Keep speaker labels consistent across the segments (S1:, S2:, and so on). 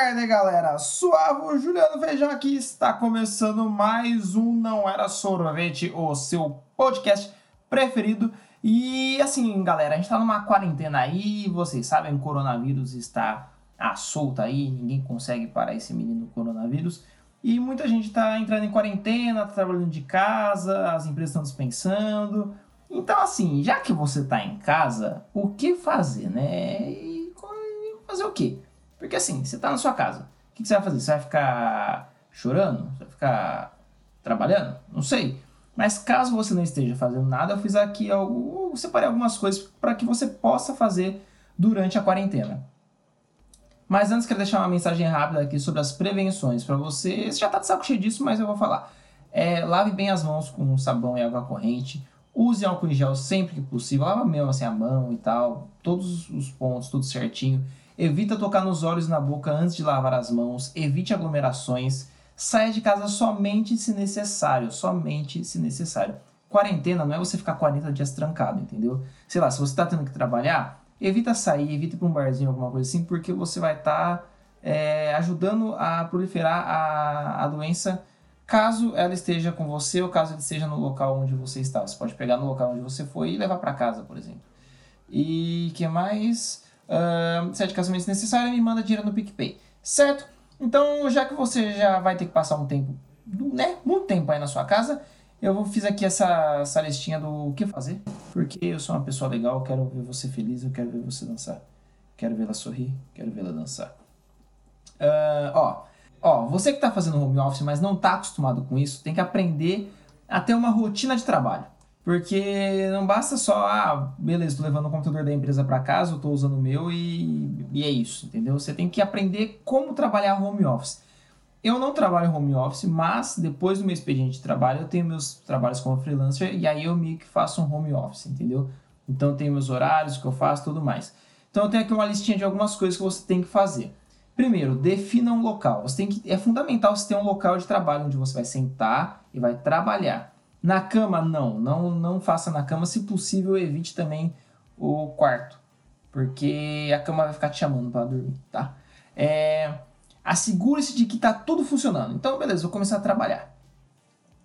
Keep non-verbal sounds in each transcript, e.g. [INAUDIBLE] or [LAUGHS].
S1: tarde, galera! Suavo Juliano Feijão aqui está começando mais um Não Era Sorvete, o seu podcast preferido. E assim, galera, a gente tá numa quarentena aí, vocês sabem, o coronavírus está à solta aí, ninguém consegue parar esse menino coronavírus. E muita gente tá entrando em quarentena, tá trabalhando de casa, as empresas estão dispensando. Então, assim, já que você tá em casa, o que fazer, né? E fazer o quê? Porque assim, você tá na sua casa. O que você vai fazer? Você vai ficar chorando? Você vai ficar trabalhando? Não sei. Mas caso você não esteja fazendo nada, eu fiz aqui algo, eu separei algumas coisas para que você possa fazer durante a quarentena. Mas antes quero deixar uma mensagem rápida aqui sobre as prevenções para você. Você já tá de saco cheio disso, mas eu vou falar. É, lave bem as mãos com sabão e água corrente. Use álcool em gel sempre que possível. Lava mesmo assim a mão e tal. Todos os pontos, tudo certinho. Evita tocar nos olhos e na boca antes de lavar as mãos. Evite aglomerações. Saia de casa somente se necessário. Somente se necessário. Quarentena não é você ficar 40 dias trancado, entendeu? Sei lá, se você está tendo que trabalhar, evita sair, evita ir para um barzinho, alguma coisa assim, porque você vai estar tá, é, ajudando a proliferar a, a doença caso ela esteja com você ou caso ela esteja no local onde você está. Você pode pegar no local onde você foi e levar para casa, por exemplo. E que mais? Uh, se é de casamento necessário, me manda dinheiro no PicPay. Certo? Então, já que você já vai ter que passar um tempo, né? Muito tempo aí na sua casa, eu fiz aqui essa, essa listinha do que fazer. Porque eu sou uma pessoa legal, quero ver você feliz, eu quero ver você dançar. Quero vê-la sorrir, quero vê-la dançar. Uh, ó, ó, você que está fazendo home office, mas não está acostumado com isso, tem que aprender a ter uma rotina de trabalho. Porque não basta só, ah, beleza, estou levando o computador da empresa para casa, eu estou usando o meu e, e é isso, entendeu? Você tem que aprender como trabalhar home office. Eu não trabalho home office, mas depois do meu expediente de trabalho, eu tenho meus trabalhos como freelancer e aí eu meio que faço um home office, entendeu? Então tenho meus horários, o que eu faço, tudo mais. Então eu tenho aqui uma listinha de algumas coisas que você tem que fazer. Primeiro, defina um local. Você tem que, é fundamental você ter um local de trabalho onde você vai sentar e vai trabalhar. Na cama, não. Não, não faça na cama. Se possível, evite também o quarto. Porque a cama vai ficar te chamando para dormir, tá? É, Assegure-se de que está tudo funcionando. Então, beleza, vou começar a trabalhar.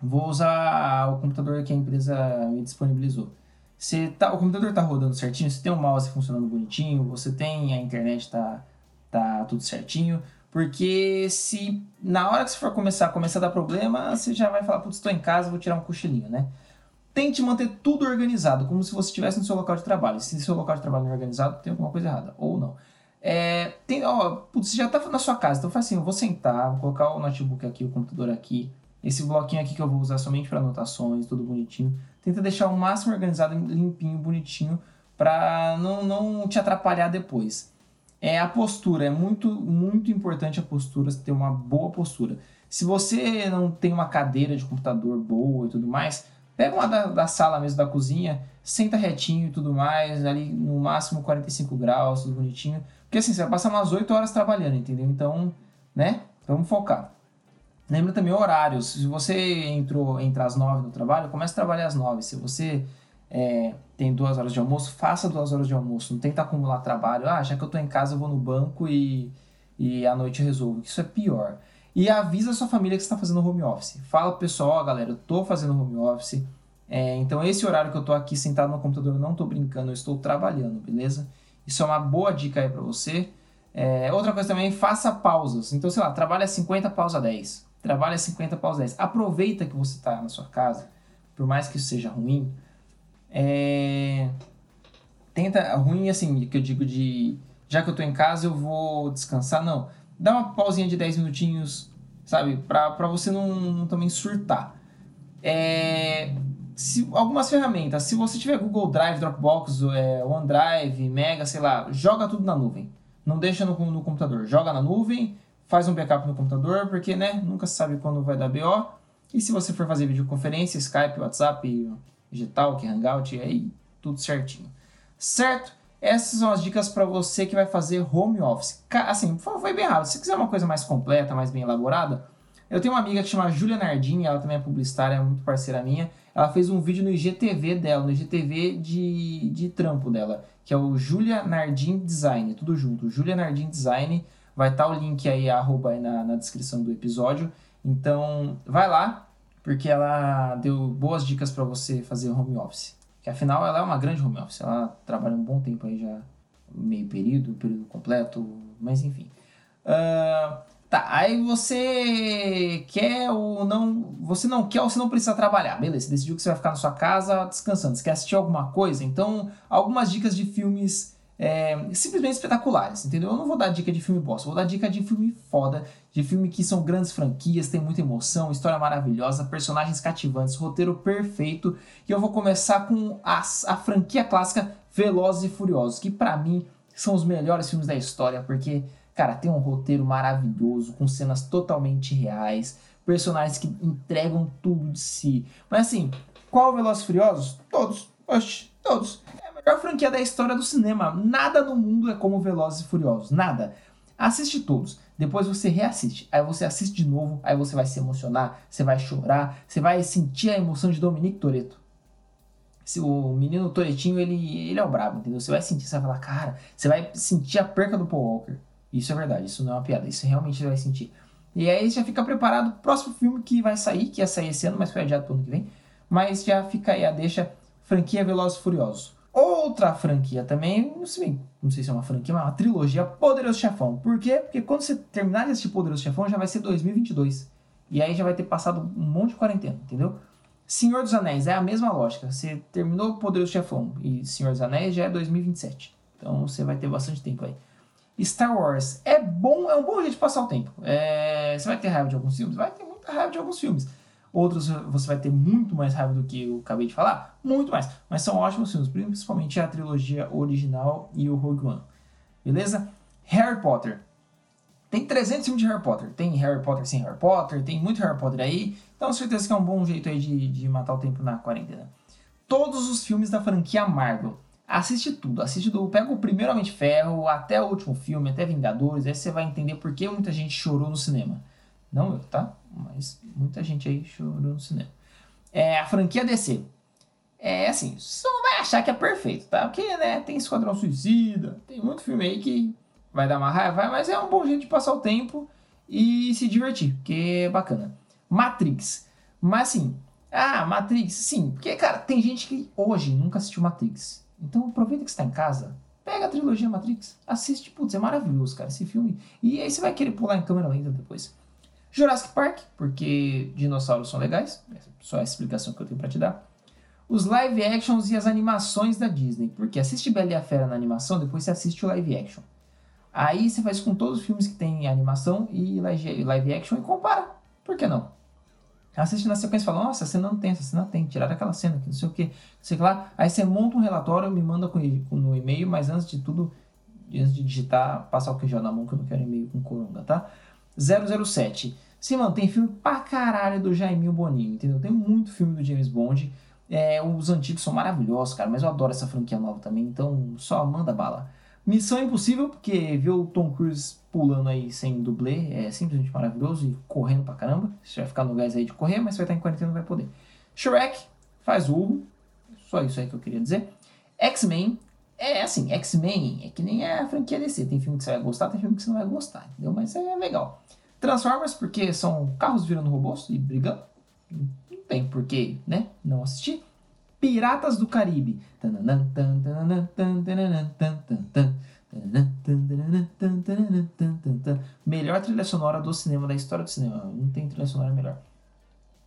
S1: Vou usar o computador que a empresa me disponibilizou. Se tá, o computador está rodando certinho, você tem o mouse funcionando bonitinho, você tem a internet tá, tá tudo certinho, porque se na hora que você for começar, começar a dar problema, você já vai falar, putz, estou em casa, vou tirar um cochilinho, né? Tente manter tudo organizado, como se você estivesse no seu local de trabalho. Se seu local de trabalho não é organizado, tem alguma coisa errada, ou não. É, tem, ó, putz, você já está na sua casa, então faz assim, eu vou sentar, vou colocar o notebook aqui, o computador aqui, esse bloquinho aqui que eu vou usar somente para anotações, tudo bonitinho. Tenta deixar o máximo organizado, limpinho, bonitinho, para não, não te atrapalhar depois é a postura. É muito, muito importante a postura, ter uma boa postura. Se você não tem uma cadeira de computador boa e tudo mais, pega uma da, da sala mesmo, da cozinha, senta retinho e tudo mais, ali no máximo 45 graus, tudo bonitinho. Porque assim, você vai passar umas 8 horas trabalhando, entendeu? Então, né? Vamos focar. Lembra também horários. Se você entrou entre as 9 no trabalho, comece a trabalhar às 9. Se você é, tem duas horas de almoço, faça duas horas de almoço. Não tenta acumular trabalho. Ah, já que eu tô em casa, eu vou no banco e, e à noite eu resolvo. Isso é pior. E avisa a sua família que você está fazendo home office. Fala pro pessoal, galera, eu tô fazendo home office. É, então, esse horário que eu tô aqui sentado no computador, eu não tô brincando, eu estou trabalhando, beleza? Isso é uma boa dica aí para você. É, outra coisa também, faça pausas. Então, sei lá, trabalha 50, pausa 10. Trabalha 50, pausa 10. Aproveita que você está na sua casa, por mais que isso seja ruim, é... Tenta, ruim assim, que eu digo de, já que eu tô em casa, eu vou descansar, não. Dá uma pausinha de 10 minutinhos, sabe? Pra, você não, não também surtar. É... Se, algumas ferramentas, se você tiver Google Drive, Dropbox, é, OneDrive, Mega, sei lá, joga tudo na nuvem. Não deixa no, no computador. Joga na nuvem, faz um backup no computador, porque, né, nunca se sabe quando vai dar BO. E se você for fazer videoconferência, Skype, WhatsApp, digital, que Hangout, e aí tudo certinho. Certo? Essas são as dicas para você que vai fazer home office. Assim, foi bem rápido. Se quiser uma coisa mais completa, mais bem elaborada, eu tenho uma amiga que chama Julia Nardim, ela também é publicitária, é muito parceira minha. Ela fez um vídeo no IGTV dela, no IGTV de, de trampo dela, que é o Julia Nardim Design, tudo junto. Julia Nardim Design. Vai estar tá o link aí, arroba aí na, na descrição do episódio. Então, vai lá, porque ela deu boas dicas para você fazer home office. Que afinal ela é uma grande home office. Ela trabalha um bom tempo aí já, meio período, período completo, mas enfim. Uh, tá, aí você quer ou não. Você não quer ou você não precisa trabalhar. Beleza, você decidiu que você vai ficar na sua casa descansando. Você quer assistir alguma coisa? Então, algumas dicas de filmes é, simplesmente espetaculares, entendeu? Eu não vou dar dica de filme bosta, vou dar dica de filme foda, de filme que são grandes franquias, tem muita emoção, história maravilhosa, personagens cativantes, roteiro perfeito. E eu vou começar com a, a franquia clássica Velozes e Furiosos, que para mim são os melhores filmes da história, porque, cara, tem um roteiro maravilhoso, com cenas totalmente reais, personagens que entregam tudo de si. Mas assim, qual Velozes e Furiosos? Todos. Oxe, todos melhor franquia da história do cinema. Nada no mundo é como Velozes e Furiosos. Nada. Assiste todos. Depois você reassiste. Aí você assiste de novo. Aí você vai se emocionar. Você vai chorar. Você vai sentir a emoção de Dominique Toretto. O menino Toretinho, ele, ele é o brabo, entendeu? Você vai sentir, você vai falar, cara, você vai sentir a perca do Paul Walker. Isso é verdade, isso não é uma piada, isso realmente você vai sentir. E aí já fica preparado pro próximo filme que vai sair, que ia sair esse ano, mas foi adiado pro ano que vem. Mas já fica aí a deixa, franquia Velozes e Furiosos. Outra franquia também, não sei, não sei se é uma franquia, mas é uma trilogia Poderoso Chefão. Por quê? Porque quando você terminar de assistir Poderoso Chefão já vai ser 2022. E aí já vai ter passado um monte de quarentena, entendeu? Senhor dos Anéis é a mesma lógica. Você terminou Poderoso Chefão e Senhor dos Anéis já é 2027. Então você vai ter bastante tempo aí. Star Wars é bom, é um bom jeito de passar o tempo. É, você vai ter raiva de alguns filmes? Vai ter muita raiva de alguns filmes. Outros você vai ter muito mais raiva do que eu acabei de falar, muito mais. Mas são ótimos filmes, principalmente a trilogia original e o Rogue One. Beleza? Harry Potter. Tem 300 filmes de Harry Potter. Tem Harry Potter sem Harry Potter, tem muito Harry Potter aí. Então, certeza que é um bom jeito aí de, de matar o tempo na quarentena. Todos os filmes da franquia Marvel. Assiste tudo. Assiste do. Pega o primeiro Homem de Ferro até o último filme, até Vingadores. Aí você vai entender por que muita gente chorou no cinema. Não eu, tá? Mas muita gente aí chorou no cinema. É a franquia DC. É assim, você não vai achar que é perfeito, tá? Porque, né, tem Esquadrão Suicida, tem muito filme aí que vai dar uma raiva, mas é um bom jeito de passar o tempo e se divertir, que é bacana. Matrix. Mas assim, ah, Matrix, sim, porque, cara, tem gente que hoje nunca assistiu Matrix. Então aproveita que está em casa, pega a trilogia Matrix, assiste, putz, é maravilhoso, cara, esse filme. E aí você vai querer pular em câmera lenta depois. Jurassic Park, porque dinossauros são legais, é só a explicação que eu tenho para te dar. Os live actions e as animações da Disney, porque assiste Bela e a Fera na animação, depois você assiste o live action. Aí você faz com todos os filmes que tem animação e live action e compara. Por que não? Assiste na sequência e fala, nossa, você não tem, essa cena tem, tirar aquela cena aqui, não sei o que, sei lá. Aí você monta um relatório, me manda no e-mail, mas antes de tudo, antes de digitar, passar o queijo na mão, que eu não quero e-mail com coronga, tá? 007. Sim, mano, tem filme pra caralho do Jaiminho Boninho, entendeu? Tem muito filme do James Bond. É, os antigos são maravilhosos, cara, mas eu adoro essa franquia nova também, então só manda bala. Missão Impossível, porque ver o Tom Cruise pulando aí sem dublê é simplesmente maravilhoso e correndo pra caramba. Você vai ficar no gás aí de correr, mas você vai estar em quarentena não vai poder. Shrek, faz urro. Só isso aí que eu queria dizer. X-Men, é assim, X-Men é que nem a franquia DC. Tem filme que você vai gostar, tem filme que você não vai gostar, entendeu? Mas é legal. Transformers, porque são carros virando robôs e brigando. Não tem porquê, né? Não assistir. Piratas do Caribe. Melhor trilha sonora do cinema, da história do cinema. Não tem trilha sonora melhor.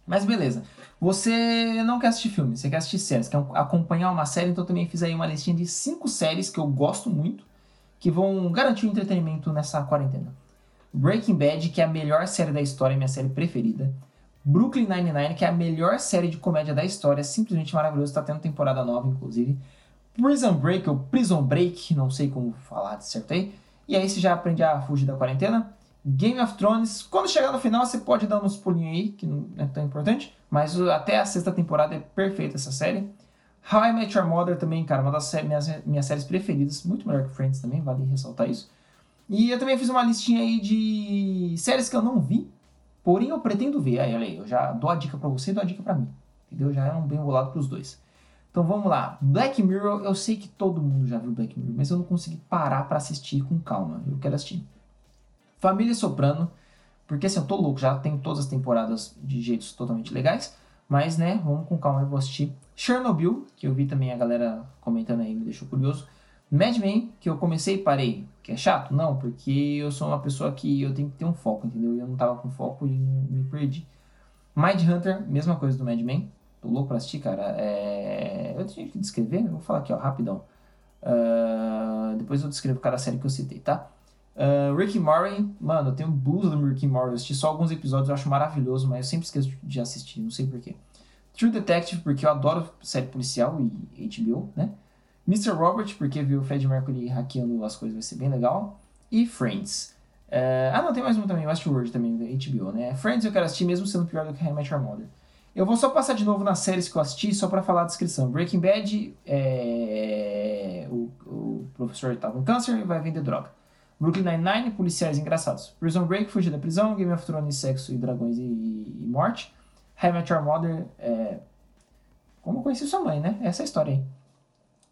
S1: Mas beleza. Você não quer assistir filme, você quer assistir séries, quer acompanhar uma série, então também fiz aí uma listinha de cinco séries que eu gosto muito, que vão garantir o entretenimento nessa quarentena. Breaking Bad, que é a melhor série da história, minha série preferida. Brooklyn Nine-Nine, que é a melhor série de comédia da história, simplesmente maravilhoso, está tendo temporada nova, inclusive. Prison Break, ou Prison Break, não sei como falar de certo aí. E aí você já aprende a fugir da quarentena. Game of Thrones, quando chegar no final você pode dar uns pulinhos aí, que não é tão importante, mas até a sexta temporada é perfeita essa série. How I Met Your Mother também, cara, uma das minhas, minhas séries preferidas, muito melhor que Friends também, vale ressaltar isso. E eu também fiz uma listinha aí de séries que eu não vi, porém eu pretendo ver. Aí, olha aí, eu já dou a dica para você e dou a dica para mim. Entendeu? Já é um bem bolado pros dois. Então vamos lá. Black Mirror, eu sei que todo mundo já viu Black Mirror, mas eu não consegui parar para assistir com calma. Eu quero assistir. Família Soprano, porque assim, eu tô louco, já tem todas as temporadas de jeitos totalmente legais, mas né, vamos com calma, eu vou assistir. Chernobyl, que eu vi também a galera comentando aí, me deixou curioso. Mad Men, que eu comecei e parei, que é chato? Não, porque eu sou uma pessoa que eu tenho que ter um foco, entendeu? Eu não tava com foco e me perdi. Mind Hunter, mesma coisa do Mad Men. Tô louco pra assistir, cara. É... Eu tinha que descrever, eu vou falar aqui, ó, rapidão. Uh... Depois eu descrevo cada série que eu citei, tá? Uh, Rick Morty, mano, eu tenho blues do Rick Morty, eu assisti só alguns episódios, eu acho maravilhoso, mas eu sempre esqueço de assistir, não sei porquê. True Detective, porque eu adoro série policial e HBO, né? Mr. Robert, porque viu o Fred Mercury hackeando as coisas, vai ser bem legal. E Friends. Uh, ah, não, tem mais um também, Westworld também, da HBO, né? Friends eu quero assistir mesmo sendo pior do que How I Met Your Mother. Eu vou só passar de novo nas séries que eu assisti, só para falar a descrição. Breaking Bad, é... o, o professor estava com câncer e vai vender droga. Brooklyn Nine-Nine, policiais engraçados. Prison Break, fugir da prisão. Game of Thrones, sexo e dragões e, e morte. How I Your Mother, é... como conheci sua mãe, né? Essa é a história aí.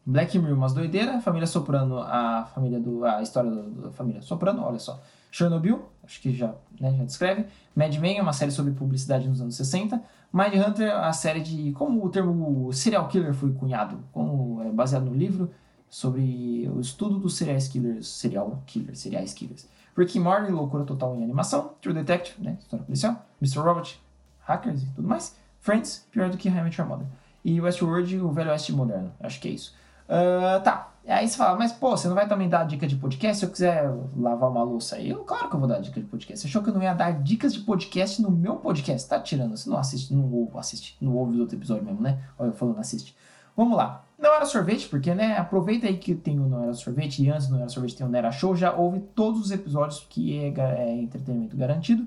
S1: Black Mirror, umas doideiras. Família Soprano, a família do... a história da família Soprano, olha só. Chernobyl, acho que já, né, já descreve. Mad Men, uma série sobre publicidade nos anos 60. Mind Hunter, a série de como o termo serial killer foi cunhado, como é baseado no livro sobre o estudo dos serial killers, serial killers, serial killers. Rick Morty, loucura total em animação. True Detective, né, história policial. Mr. Robot, hackers e tudo mais. Friends, pior do que How I Your Mother. E Westworld, o velho oeste moderno. Acho que é isso. Uh, tá, Aí você fala, mas pô, você não vai também dar dica de podcast se eu quiser lavar uma louça aí? Eu, claro que eu vou dar dica de podcast. Você achou que eu não ia dar dicas de podcast no meu podcast? Tá tirando, você não assiste, não ouve, assiste, não ouve os outros episódios mesmo, né? Olha eu falando assiste. Vamos lá. Não era sorvete, porque, né, aproveita aí que tem o Não Era Sorvete e antes do Não Era Sorvete tem o Não Era Show, já ouve todos os episódios que é, é entretenimento garantido.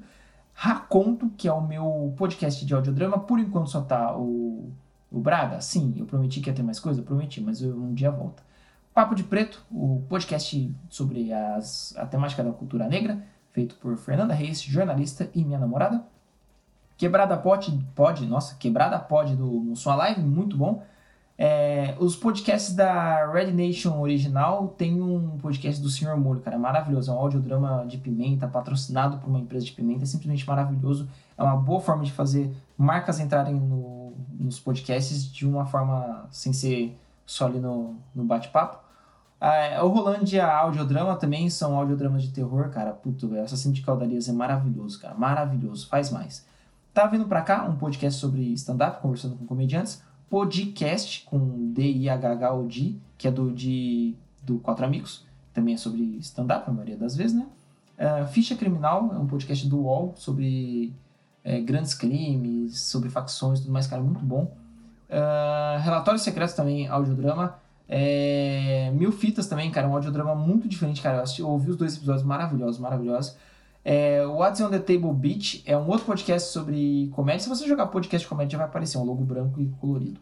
S1: Raconto, que é o meu podcast de audiodrama, por enquanto só tá o, o Braga. Sim, eu prometi que ia ter mais coisa, prometi, mas eu, um dia volta. Papo de Preto, o podcast sobre as, a temática da cultura negra, feito por Fernanda Reis, jornalista e minha namorada. Quebrada Pod, pod nossa, Quebrada Pod do Sua Live, muito bom. É, os podcasts da Red Nation original tem um podcast do Senhor Molho, cara, é maravilhoso. É um audiodrama de pimenta, patrocinado por uma empresa de pimenta, é simplesmente maravilhoso. É uma boa forma de fazer marcas entrarem no, nos podcasts de uma forma sem ser só ali no, no bate-papo. Ah, o Rolândia Audiodrama também são audiodramas de terror, cara. Puto, velho. Assassino de Caldarias é maravilhoso, cara. Maravilhoso. Faz mais. Tá vindo pra cá um podcast sobre stand-up, conversando com comediantes. Podcast com D-I-H-H-O-D, que é do, de, do Quatro Amigos. Também é sobre stand-up, a maioria das vezes, né? Uh, Ficha Criminal é um podcast do UOL sobre é, grandes crimes, sobre facções e tudo mais, cara. Muito bom. Uh, Relatórios Secretos também, audiodrama. É, Mil Fitas também, cara, um audiodrama muito diferente, cara. Eu, assisti, eu ouvi os dois episódios maravilhosos, maravilhosos. É, What's on the Table Beach é um outro podcast sobre comédia. Se você jogar podcast de comédia, vai aparecer um logo branco e colorido.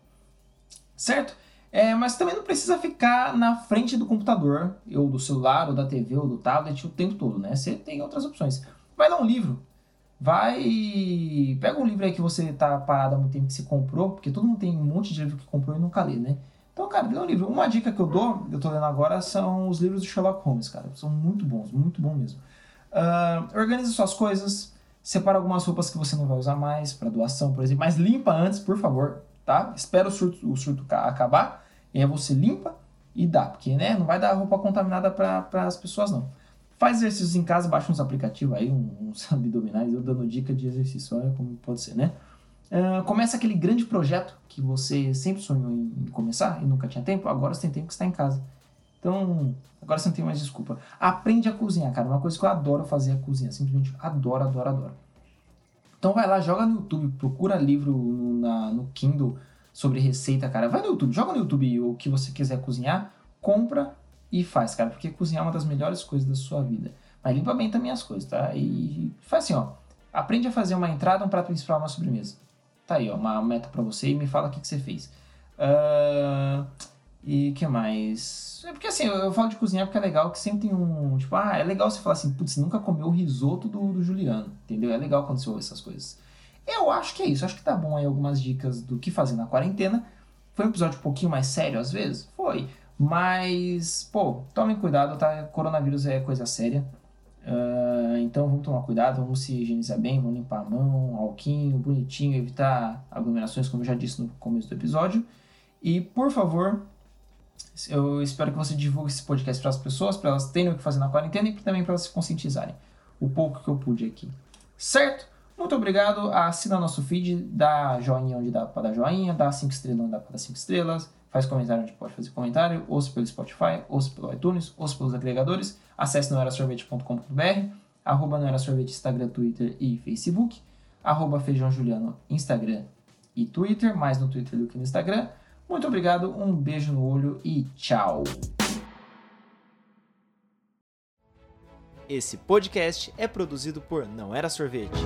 S1: Certo? É, mas também não precisa ficar na frente do computador, ou do celular, ou da TV, ou do tablet o tempo todo, né? Você tem outras opções. Vai ler um livro. Vai. Pega um livro aí que você tá parado há muito tempo que você comprou, porque todo mundo tem um monte de livro que comprou e nunca lê, né? Então, cara, lê um livro. Uma dica que eu dou, eu tô lendo agora, são os livros do Sherlock Holmes, cara. São muito bons, muito bom mesmo. Uh, organize suas coisas, separa algumas roupas que você não vai usar mais para doação, por exemplo, mas limpa antes, por favor, tá? Espera o surto, o surto acabar, e aí você limpa e dá, porque né, não vai dar roupa contaminada para as pessoas, não. Faz exercícios em casa, baixa uns aplicativos aí, [LAUGHS] uns abdominais, eu dando dica de exercício, olha como pode ser, né? Uh, começa aquele grande projeto que você sempre sonhou em começar e nunca tinha tempo, agora você tem tempo que está em casa. Então, agora você não tem mais desculpa. Aprende a cozinhar, cara. Uma coisa que eu adoro fazer é cozinhar. Simplesmente adoro, adoro, adoro. Então vai lá, joga no YouTube, procura livro no, na, no Kindle sobre receita, cara. Vai no YouTube, joga no YouTube o que você quiser cozinhar, compra e faz, cara. Porque cozinhar é uma das melhores coisas da sua vida. Mas limpa bem também as coisas, tá? E faz assim, ó. Aprende a fazer uma entrada, um prato principal, uma sobremesa. Tá aí, ó, uma meta para você e me fala o que, que você fez. Uh, e que mais? É porque assim, eu, falo de cozinhar porque é legal que sempre tem um. Tipo, ah, é legal você falar assim, putz, nunca comeu o risoto do, do Juliano. Entendeu? É legal quando você ouve essas coisas. Eu acho que é isso. Acho que tá bom aí algumas dicas do que fazer na quarentena. Foi um episódio um pouquinho mais sério às vezes? Foi. Mas, pô, tomem cuidado, tá? Coronavírus é coisa séria. Uh, então vamos tomar cuidado, vamos se higienizar bem, vamos limpar a mão, alquinho, bonitinho, evitar aglomerações, como eu já disse no começo do episódio. E por favor, eu espero que você divulgue esse podcast para as pessoas, para elas terem o que fazer na quarentena e também para elas se conscientizarem. O pouco que eu pude aqui. Certo? Muito obrigado. Assina nosso feed, dá joinha onde dá para dar joinha, dá 5 estrelas onde dá para dar 5 estrelas, faz comentário onde pode fazer comentário, ouça pelo Spotify, ouça pelo iTunes, ouça pelos agregadores, acesse noerasorvete.com.br, arroba noerasorvete Instagram, Twitter e Facebook, arroba feijão juliano Instagram e Twitter, mais no Twitter do que no Instagram. Muito obrigado, um beijo no olho e tchau!
S2: Esse podcast é produzido por Não Era Sorvete.